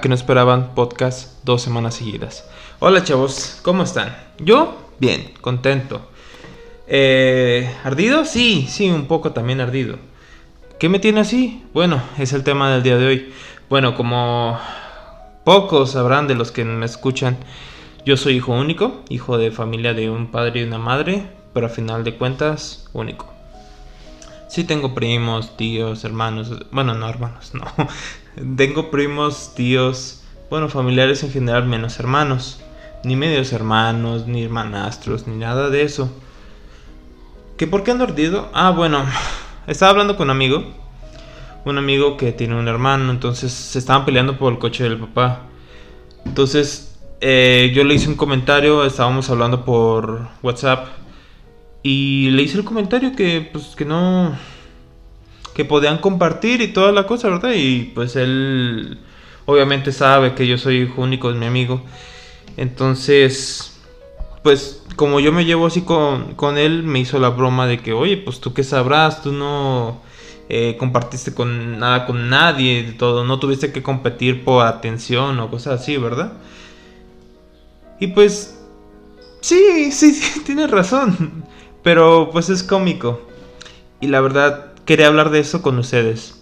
que no esperaban podcast dos semanas seguidas. Hola chavos, ¿cómo están? Yo, bien, contento. Eh, ¿Ardido? Sí, sí, un poco también ardido. ¿Qué me tiene así? Bueno, es el tema del día de hoy. Bueno, como pocos sabrán de los que me escuchan, yo soy hijo único, hijo de familia de un padre y una madre, pero a final de cuentas, único. Sí tengo primos, tíos, hermanos, bueno, no hermanos, no. Tengo primos, tíos, bueno, familiares en general menos hermanos. Ni medios hermanos, ni hermanastros, ni nada de eso. ¿Que por qué ando ardido? Ah, bueno, estaba hablando con un amigo. Un amigo que tiene un hermano, entonces se estaban peleando por el coche del papá. Entonces eh, yo le hice un comentario, estábamos hablando por WhatsApp y le hice el comentario que, pues, que no. Que podían compartir y toda la cosa, ¿verdad? Y pues él, obviamente, sabe que yo soy hijo único de mi amigo. Entonces, pues, como yo me llevo así con, con él, me hizo la broma de que, oye, pues tú qué sabrás, tú no. Eh, compartiste con nada con nadie, de todo, no tuviste que competir por atención o cosas así, ¿verdad? Y pues, sí, sí, sí, tienes razón. Pero pues es cómico. Y la verdad, quería hablar de eso con ustedes.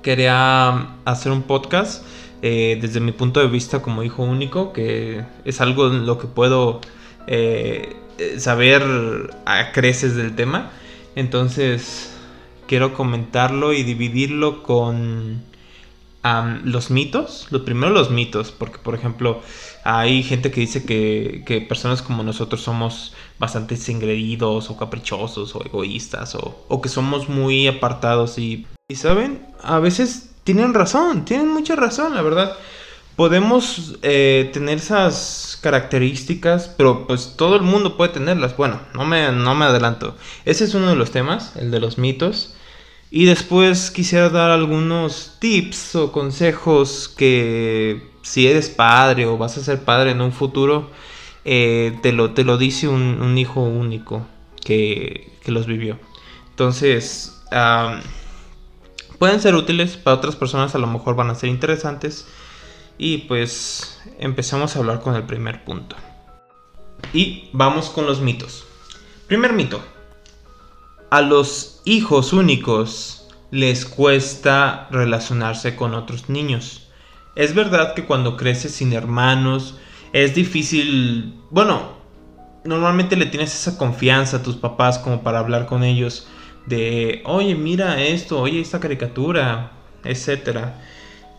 Quería hacer un podcast eh, desde mi punto de vista como hijo único, que es algo en lo que puedo eh, saber a creces del tema. Entonces, quiero comentarlo y dividirlo con los mitos. Lo primero los mitos, porque por ejemplo hay gente que dice que, personas como nosotros somos bastante ingredidos o caprichosos o egoístas o, que somos muy apartados y, y, saben, a veces tienen razón, tienen mucha razón, la verdad. Podemos eh, tener esas características, pero pues todo el mundo puede tenerlas. Bueno, no me, no me adelanto. Ese es uno de los temas, el de los mitos. Y después quisiera dar algunos tips o consejos que si eres padre o vas a ser padre en un futuro, eh, te, lo, te lo dice un, hijo único que, los vivió. Entonces, pueden ser útiles, para otras personas a lo mejor van a ser interesantes. Y pues empezamos a hablar con el primer punto. Y vamos con los mitos. Primer mito a los hijos únicos les cuesta relacionarse con otros niños. Es verdad que cuando creces sin hermanos es difícil, bueno, normalmente le tienes esa confianza a tus papás como para hablar con ellos de, oye, mira esto, oye, esta caricatura, etcétera.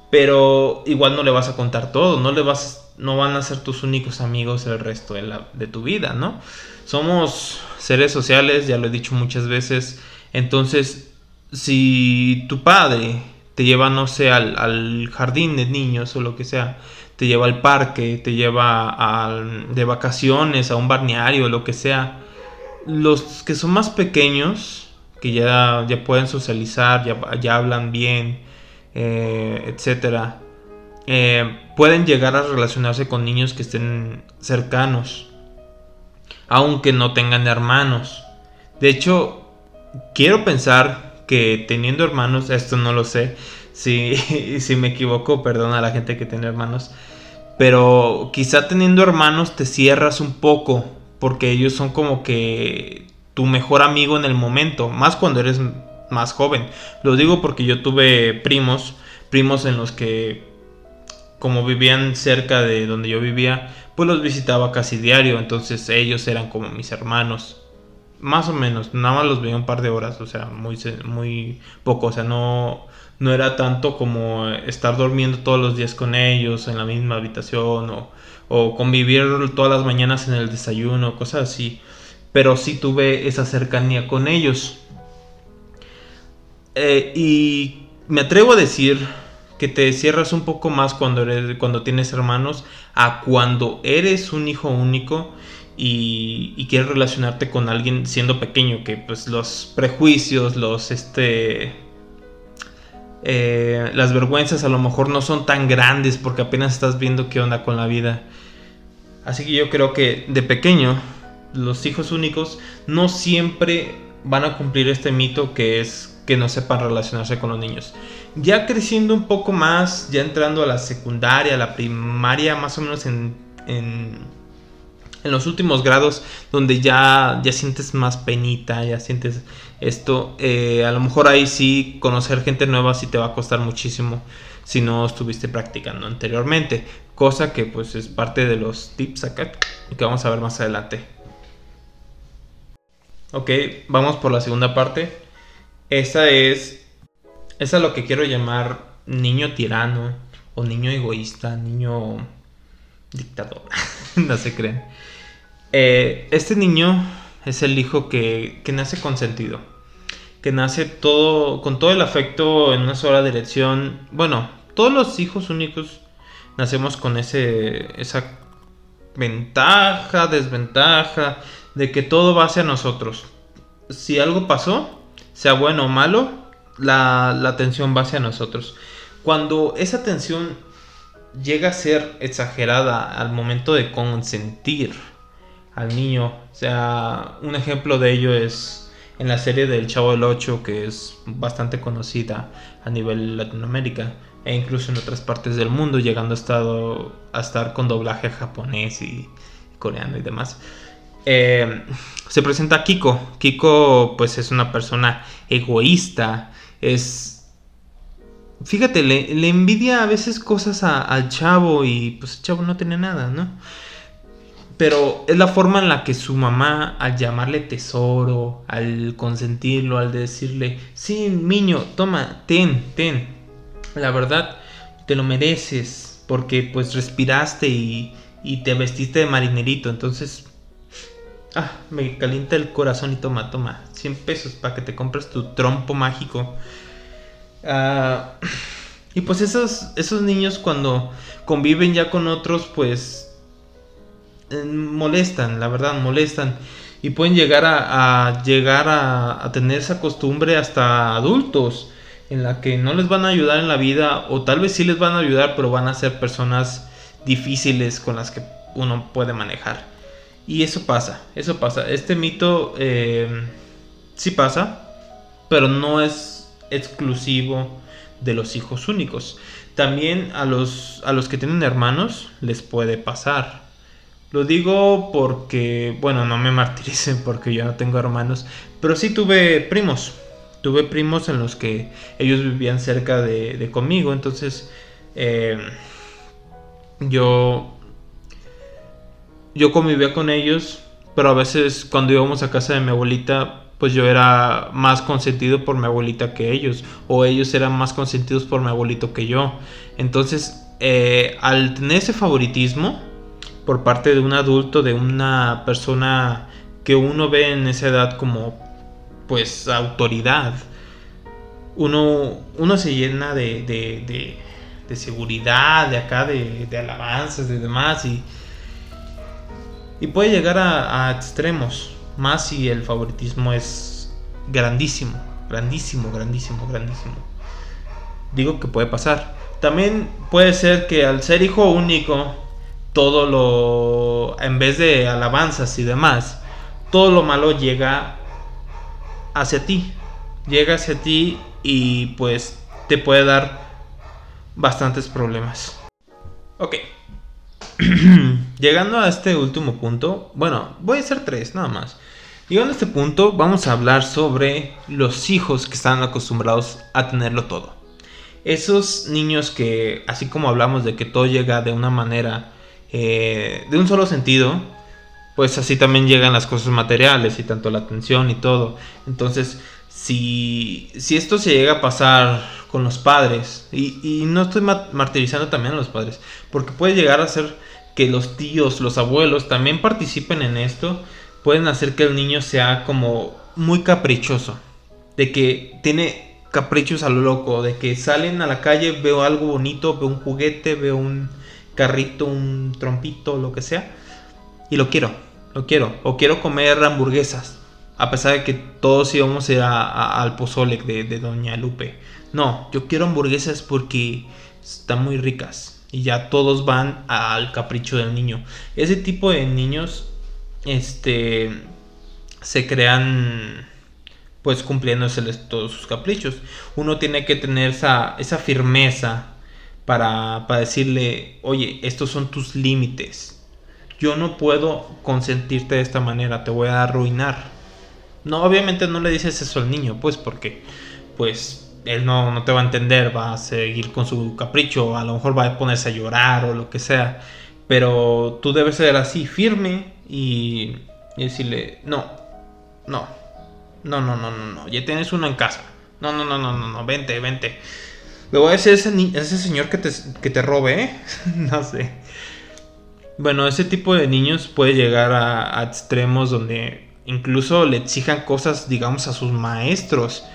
Pero igual no le vas a contar todo, no le vas no van a ser tus únicos amigos el resto de, de tu vida, ¿no? Somos seres sociales, ya lo he dicho muchas veces. Entonces, si tu padre te lleva, no sé, al, jardín de niños o lo que sea, te lleva al parque, te lleva de vacaciones a un balneario lo que sea, los que son más pequeños, que ya, ya pueden socializar, ya, ya hablan bien, eh, etcétera, eh, pueden llegar a relacionarse con niños que estén cercanos, aunque no tengan hermanos. De hecho, quiero pensar que teniendo hermanos, esto no lo sé, si, si me equivoco, perdona a la gente que tiene hermanos, pero quizá teniendo hermanos te cierras un poco, porque ellos son como que tu mejor amigo en el momento, más cuando eres más joven. Lo digo porque yo tuve primos, primos en los que como vivían cerca de donde yo vivía, pues los visitaba casi diario, entonces ellos eran como mis hermanos. Más o menos, nada más los veía un par de horas, o sea, muy, muy poco, o sea, no, no era tanto como estar durmiendo todos los días con ellos en la misma habitación o, o convivir todas las mañanas en el desayuno, cosas así. Pero sí tuve esa cercanía con ellos. Eh, y me atrevo a decir que te cierras un poco más cuando, eres, cuando tienes hermanos a cuando eres un hijo único y, quieres relacionarte con alguien siendo pequeño, que pues los prejuicios, los este... Eh, las vergüenzas a lo mejor no son tan grandes porque apenas estás viendo qué onda con la vida. Así que yo creo que de pequeño los hijos únicos no siempre van a cumplir este mito que es que no sepan relacionarse con los niños. Ya creciendo un poco más, ya entrando a la secundaria, a la primaria, más o menos en, en, los últimos grados, donde ya, ya sientes más penita, ya sientes esto, eh, a lo mejor ahí sí conocer gente nueva sí te va a costar muchísimo si no estuviste practicando anteriormente, cosa que pues es parte de los tips acá que vamos a ver más adelante. Ok, vamos por la segunda parte. Esa es, esa es lo que quiero llamar niño tirano o niño egoísta, niño dictador, no se creen. Eh, este niño es el hijo que, que nace consentido, que nace todo con todo el afecto en una sola dirección. Bueno, todos los hijos únicos nacemos con ese esa ventaja, desventaja de que todo va hacia nosotros. Si algo pasó, sea bueno o malo, la, la atención va hacia nosotros. Cuando esa atención llega a ser exagerada al momento de consentir, al niño. O sea, un ejemplo de ello es en la serie del Chavo del 8, que es bastante conocida a nivel Latinoamérica e incluso en otras partes del mundo, llegando a, estado, a estar con doblaje japonés y coreano y demás. Eh, se presenta Kiko. Kiko pues es una persona egoísta, es... Fíjate, le, envidia a veces cosas al chavo y pues el chavo no tiene nada, ¿no? Pero es la forma en la que su mamá, al llamarle tesoro, al consentirlo, al decirle, sí, niño, toma, ten, ten, la verdad, te lo mereces, porque pues respiraste y, y te vestiste de marinerito, entonces, ah, me calienta el corazón y toma, toma, 100 pesos para que te compres tu trompo mágico. Ah, y pues esos, esos niños cuando conviven ya con otros, pues molestan, la verdad, molestan. Y pueden llegar a, llegar a, tener esa costumbre hasta adultos, en la que no les van a ayudar en la vida, o tal vez sí les van a ayudar, pero van a ser personas difíciles con las que uno puede manejar. Y eso pasa, eso pasa. Este mito eh, sí pasa, pero no es exclusivo de los hijos únicos. También a los, a los que tienen hermanos les puede pasar. Lo digo porque, bueno, no me martiricen porque yo no tengo hermanos, pero sí tuve primos. Tuve primos en los que ellos vivían cerca de, conmigo, entonces eh, yo, yo convivía con ellos, pero a veces cuando íbamos a casa de mi abuelita, pues yo era más consentido por mi abuelita que ellos, o ellos eran más consentidos por mi abuelito que yo. Entonces, eh, al tener ese favoritismo, por parte de un adulto, de una persona que uno ve en esa edad como pues autoridad. Uno, uno se llena de, de, de, seguridad, de acá, de, alabanzas, de demás, y, y puede llegar a, a extremos, más si el favoritismo es grandísimo, grandísimo, grandísimo, grandísimo. Digo que puede pasar. También puede ser que al ser hijo único, todo lo, en vez de alabanzas y demás, todo lo malo llega hacia ti. Llega hacia ti y pues te puede dar bastantes problemas. Ok. Llegando a este último punto, bueno, voy a hacer tres nada más. Llegando a este punto, vamos a hablar sobre los hijos que están acostumbrados a tenerlo todo. Esos niños que, así como hablamos de que todo llega de una manera eh, de un solo sentido, pues así también llegan las cosas materiales y tanto la atención y todo. Entonces, si, si esto se llega a pasar con los padres, y, no estoy martirizando también a los padres, porque puede llegar a ser que los tíos, los abuelos también participen en esto, pueden hacer que el niño sea como muy caprichoso, de que tiene caprichos a lo loco, de que salen a la calle, veo algo bonito, veo un juguete, veo un, carrito, un trompito, lo que sea. Y lo quiero, lo quiero. O quiero comer hamburguesas. A pesar de que todos íbamos a ir al pozole de, de Doña Lupe. No, yo quiero hamburguesas porque están muy ricas. Y ya todos van al capricho del niño. Ese tipo de niños, este, se crean pues cumpliéndoseles todos sus caprichos. Uno tiene que tener esa, esa firmeza para, para decirle, oye, estos son tus límites. Yo no puedo consentirte de esta manera, te voy a arruinar. No, obviamente no le dices eso al niño, pues porque, pues, él no, no te va a entender, va a seguir con su capricho, a lo mejor va a ponerse a llorar o lo que sea. Pero tú debes ser así, firme y, y decirle, no, no, no, no, no, no, no. Ya tienes uno en casa. No, no, no, no, no, no. Vente, vente. A decir ese, ese señor que te, que te robe, ¿eh? no sé. Bueno, ese tipo de niños puede llegar a, extremos donde incluso le exijan cosas, digamos, a sus maestros.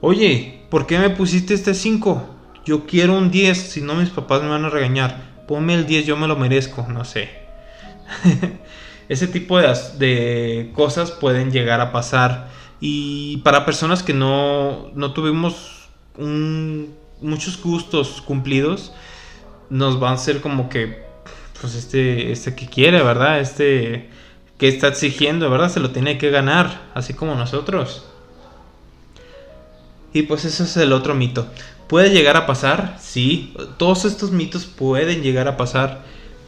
Oye, ¿por qué me pusiste este 5? Yo quiero un 10, si no mis papás me van a regañar. Ponme el 10, yo me lo merezco, no sé. ese tipo de, de cosas pueden llegar a pasar y para personas que no, no tuvimos muchos gustos cumplidos, nos van a ser como que, pues este, este que quiere, ¿verdad? Este que está exigiendo, ¿verdad? Se lo tiene que ganar, así como nosotros. Y pues ese es el otro mito. ¿Puede llegar a pasar? Sí, todos estos mitos pueden llegar a pasar,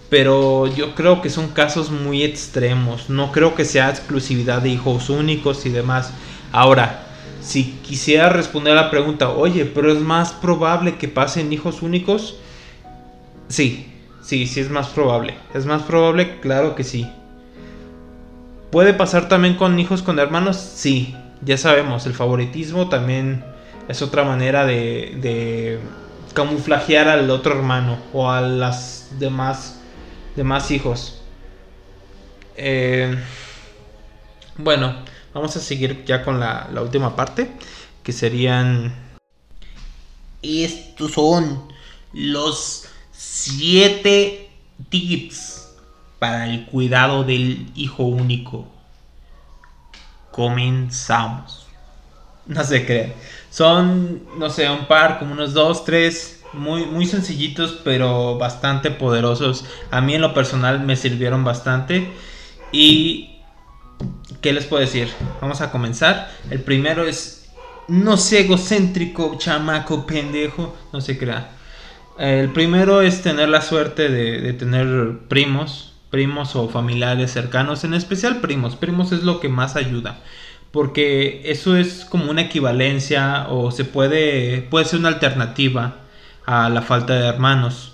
pero yo creo que son casos muy extremos. No creo que sea exclusividad de hijos únicos y demás. Ahora, si quisiera responder a la pregunta, oye, pero es más probable que pasen hijos únicos, sí, sí, sí es más probable. Es más probable, claro que sí. ¿Puede pasar también con hijos con hermanos? Sí, ya sabemos, el favoritismo también es otra manera de, de camuflajear al otro hermano o a las demás, demás hijos. Eh, bueno, Vamos a seguir ya con la, última parte, que serían... Estos son los 7 tips para el cuidado del hijo único. Comenzamos. No se creen. Son, no sé, un par, como unos dos, tres, muy, muy sencillitos, pero bastante poderosos. A mí en lo personal me sirvieron bastante. Y ¿Qué les puedo decir? Vamos a comenzar. El primero es no sé egocéntrico, chamaco, pendejo, no se crea. El primero es tener la suerte de, tener primos, primos o familiares cercanos, en especial primos. Primos es lo que más ayuda, porque eso es como una equivalencia o se puede, puede ser una alternativa a la falta de hermanos.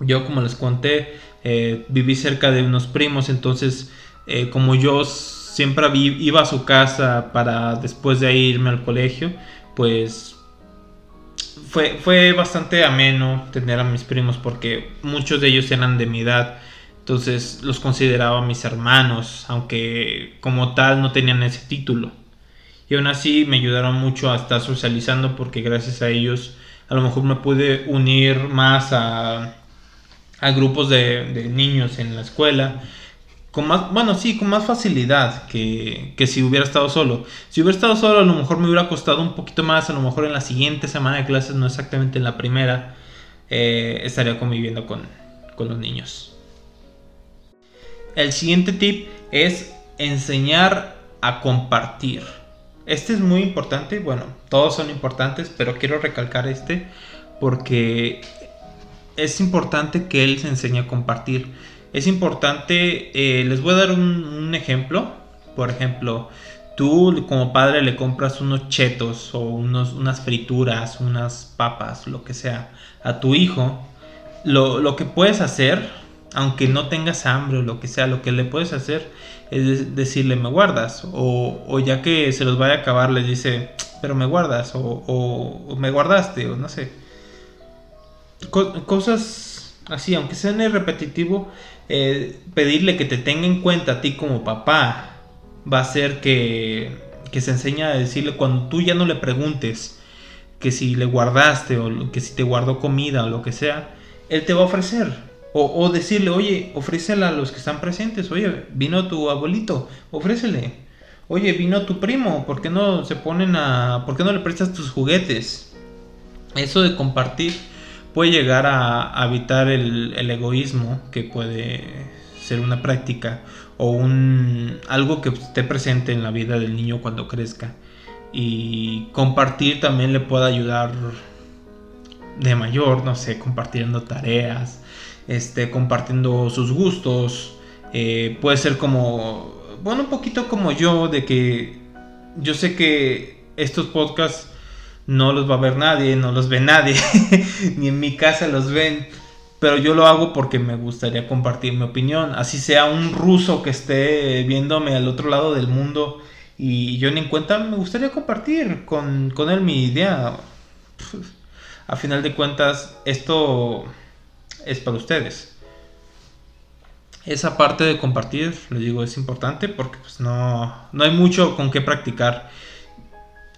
Yo, como les conté, eh, viví cerca de unos primos, entonces eh, como yo siempre iba a su casa para después de irme al colegio, pues fue, fue bastante ameno tener a mis primos porque muchos de ellos eran de mi edad. Entonces los consideraba mis hermanos, aunque como tal no tenían ese título. Y aún así me ayudaron mucho a estar socializando porque gracias a ellos a lo mejor me pude unir más a, a grupos de, de niños en la escuela con más, bueno, sí, con más facilidad que, si hubiera estado solo. Si hubiera estado solo, a lo mejor me hubiera costado un poquito más, a lo mejor en la siguiente semana de clases, no exactamente en la primera, eh, estaría conviviendo con, con los niños. El siguiente tip es enseñar a compartir. Este es muy importante, bueno, todos son importantes, pero quiero recalcar este porque es importante que él se enseñe a compartir es importante, eh, les voy a dar un, ejemplo. Por ejemplo, tú como padre le compras unos chetos o unos, unas frituras, unas papas, lo que sea, a tu hijo. Lo, que puedes hacer, aunque no tengas hambre o lo que sea, lo que le puedes hacer es decirle me guardas. O, ya que se los vaya a acabar, le dice, pero me guardas. O, me guardaste, o no sé. cosas así, aunque sean repetitivo, eh, pedirle que te tenga en cuenta a ti como papá va a ser que, que se enseña a decirle cuando tú ya no le preguntes que si le guardaste o que si te guardó comida o lo que sea, él te va a ofrecer. O, decirle, oye, ofrécela a los que están presentes. Oye, vino tu abuelito, ofrécele. Oye, vino tu primo, ¿por qué no se ponen a... ¿Por qué no le prestas tus juguetes? Eso de compartir puede llegar a, evitar el, egoísmo que puede ser una práctica o un algo que esté presente en la vida del niño cuando crezca. y compartir también le puede ayudar de mayor, no sé, compartiendo tareas, este, compartiendo sus gustos. Eh, puede ser como, bueno, un poquito como yo, de que yo sé que estos podcasts no los va a ver nadie, no los ve nadie, ni en mi casa los ven. Pero yo lo hago porque me gustaría compartir mi opinión. Así sea un ruso que esté viéndome al otro lado del mundo y yo ni en cuenta, me gustaría compartir con, con él mi idea. A final de cuentas, esto es para ustedes. Esa parte de compartir, les digo, es importante porque pues no, no hay mucho con qué practicar.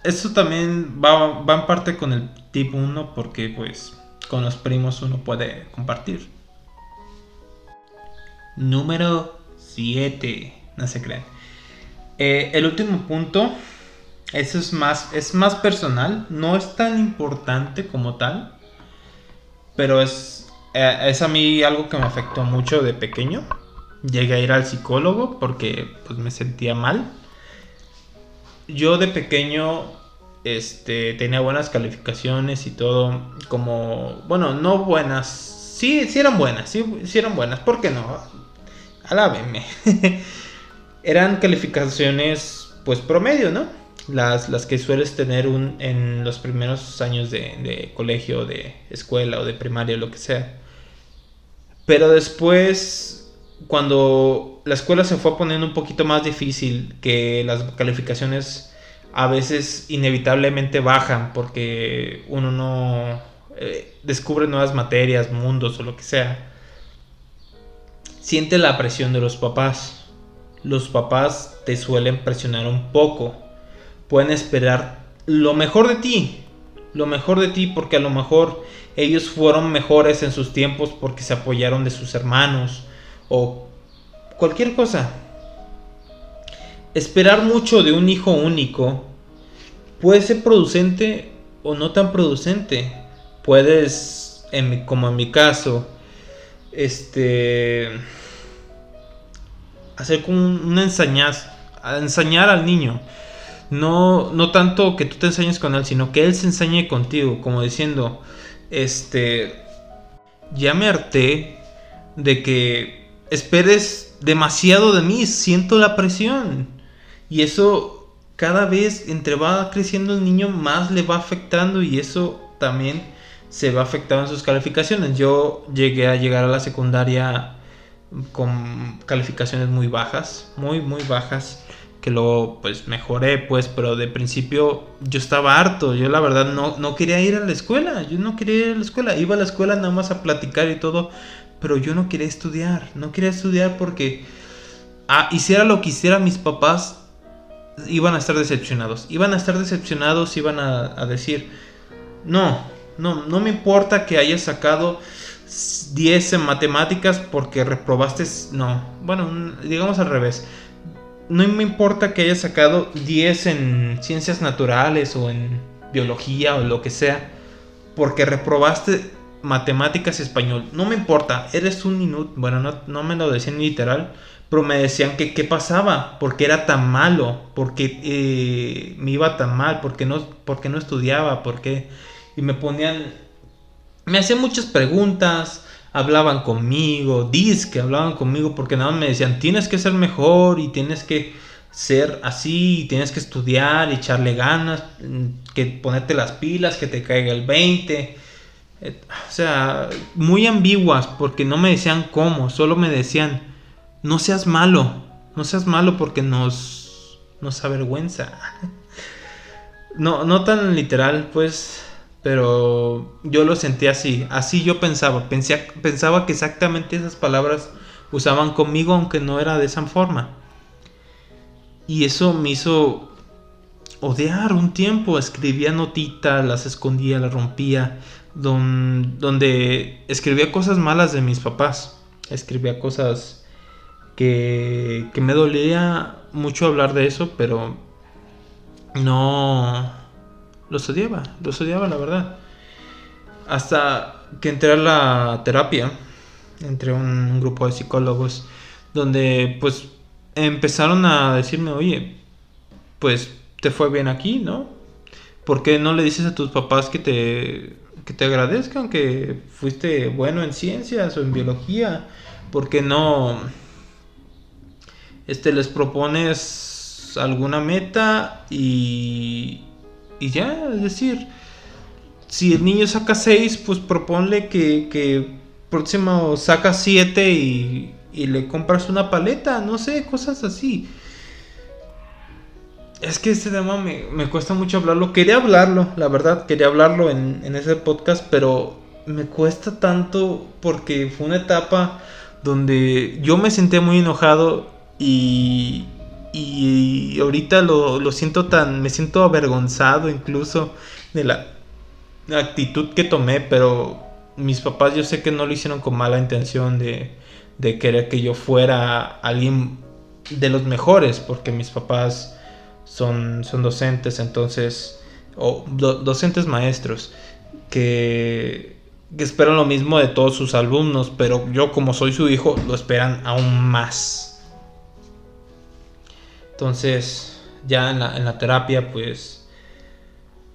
Eso también va, va en parte con el tip 1 porque pues con los primos uno puede compartir. Número 7. No se creen. Eh, el último punto. Eso es más, es más personal. No es tan importante como tal. Pero es, eh, es a mí algo que me afectó mucho de pequeño. Llegué a ir al psicólogo porque pues, me sentía mal. Yo de pequeño este, tenía buenas calificaciones y todo, como, bueno, no buenas, sí, sí eran buenas, sí, sí eran buenas, ¿por qué no? Alábenme. eran calificaciones, pues promedio, ¿no? Las, las que sueles tener un, en los primeros años de, de colegio, de escuela o de primaria, lo que sea. Pero después, cuando la escuela se fue poniendo un poquito más difícil, que las calificaciones a veces inevitablemente bajan porque uno no eh, descubre nuevas materias, mundos o lo que sea. Siente la presión de los papás. Los papás te suelen presionar un poco. Pueden esperar lo mejor de ti. Lo mejor de ti porque a lo mejor ellos fueron mejores en sus tiempos porque se apoyaron de sus hermanos o cualquier cosa esperar mucho de un hijo único puede ser producente o no tan producente. Puedes, como en mi caso, este hacer como una enseñanza, enseñar al niño. No, no tanto que tú te enseñes con él, sino que él se enseñe contigo, como diciendo, este, ya me harté de que esperes demasiado de mí, siento la presión. Y eso cada vez entre va creciendo el niño más le va afectando y eso también se va afectando en sus calificaciones. Yo llegué a llegar a la secundaria con calificaciones muy bajas, muy muy bajas, que luego pues mejoré pues, pero de principio yo estaba harto, yo la verdad no, no quería ir a la escuela, yo no quería ir a la escuela, iba a la escuela nada más a platicar y todo, pero yo no quería estudiar, no quería estudiar porque ah, hiciera lo que hiciera mis papás, iban a estar decepcionados. Iban a estar decepcionados, iban a, decir, no, no, no me importa que hayas sacado 10 en matemáticas porque reprobaste, no, bueno, digamos al revés. No me importa que hayas sacado 10 en ciencias naturales o en biología o lo que sea porque reprobaste matemáticas y español. No me importa, eres un inútil. Bueno, no, no me lo decían literal, pero me decían que qué pasaba, porque era tan malo, porque eh, me iba tan mal, porque no, porque no estudiaba, porque... Y me ponían... Me hacían muchas preguntas, hablaban conmigo, dis que hablaban conmigo, porque nada más me decían, tienes que ser mejor y tienes que ser así, y tienes que estudiar, echarle ganas, que ponerte las pilas, que te caiga el 20. O sea, muy ambiguas, porque no me decían cómo, solo me decían, no seas malo, no seas malo porque nos, nos avergüenza. No, no tan literal, pues, pero yo lo sentí así, así yo pensaba, pensaba que exactamente esas palabras usaban conmigo aunque no era de esa forma. Y eso me hizo odiar un tiempo, escribía notitas, las escondía, las rompía, donde escribía cosas malas de mis papás, escribía cosas que, me dolía mucho hablar de eso, pero no los odiaba, los odiaba la verdad. Hasta que entré a la terapia, entre un grupo de psicólogos, donde pues empezaron a decirme, oye, pues te fue bien aquí, ¿no? ¿Por qué no le dices a tus papás que te, que te agradezcan que fuiste bueno en ciencias o en biología? ¿Por qué no este, les propones alguna meta y, y ya? Es decir, si el niño saca 6, pues proponle que, que próximo saca 7 y, y le compras una paleta, no sé, cosas así. Es que este tema me, cuesta mucho hablarlo. Quería hablarlo, la verdad, quería hablarlo en, ese podcast, pero me cuesta tanto porque fue una etapa donde yo me sentía muy enojado y, y ahorita lo, lo, siento tan, me siento avergonzado incluso de la actitud que tomé, pero mis papás yo sé que no lo hicieron con mala intención de, de querer que yo fuera alguien de los mejores, porque mis papás son, son docentes, entonces, o docentes maestros, que, que esperan lo mismo de todos sus alumnos, pero yo como soy su hijo, lo esperan aún más. Entonces, ya en la, en la terapia, pues,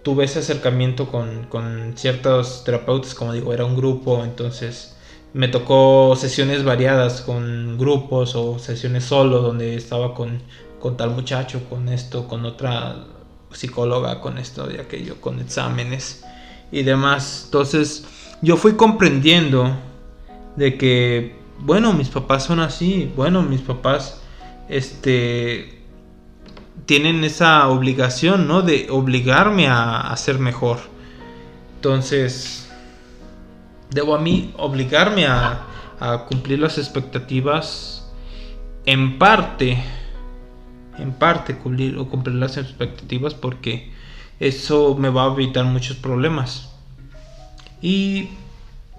tuve ese acercamiento con, con ciertos terapeutas, como digo, era un grupo, entonces me tocó sesiones variadas con grupos o sesiones solo donde estaba con con tal muchacho, con esto, con otra psicóloga, con esto y aquello, con exámenes y demás. Entonces yo fui comprendiendo de que, bueno, mis papás son así, bueno, mis papás, este, tienen esa obligación, ¿no? De obligarme a, a ser mejor. Entonces, debo a mí obligarme a, a cumplir las expectativas en parte en parte cumplir o cumplir las expectativas porque eso me va a evitar muchos problemas. Y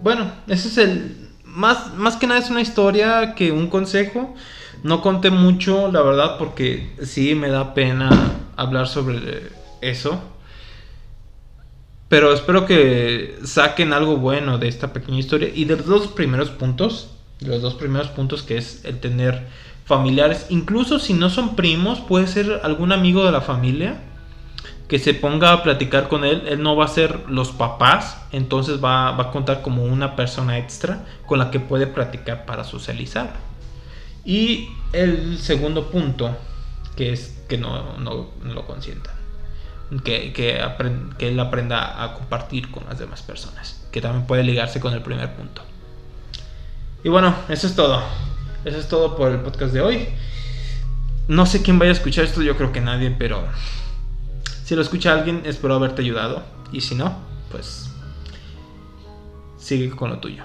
bueno, ese es el más más que nada es una historia que un consejo. No conté mucho, la verdad, porque sí me da pena hablar sobre eso. Pero espero que saquen algo bueno de esta pequeña historia y de los dos primeros puntos, los dos primeros puntos que es el tener familiares, incluso si no son primos, puede ser algún amigo de la familia que se ponga a platicar con él, él no va a ser los papás, entonces va, a contar como una persona extra con la que puede platicar para socializar. Y el segundo punto, que es que no, lo consienta, que, que, que él aprenda a compartir con las demás personas, que también puede ligarse con el primer punto. Y bueno, eso es todo. Eso es todo por el podcast de hoy. No sé quién vaya a escuchar esto, yo creo que nadie, pero si lo escucha alguien, espero haberte ayudado. Y si no, pues sigue con lo tuyo.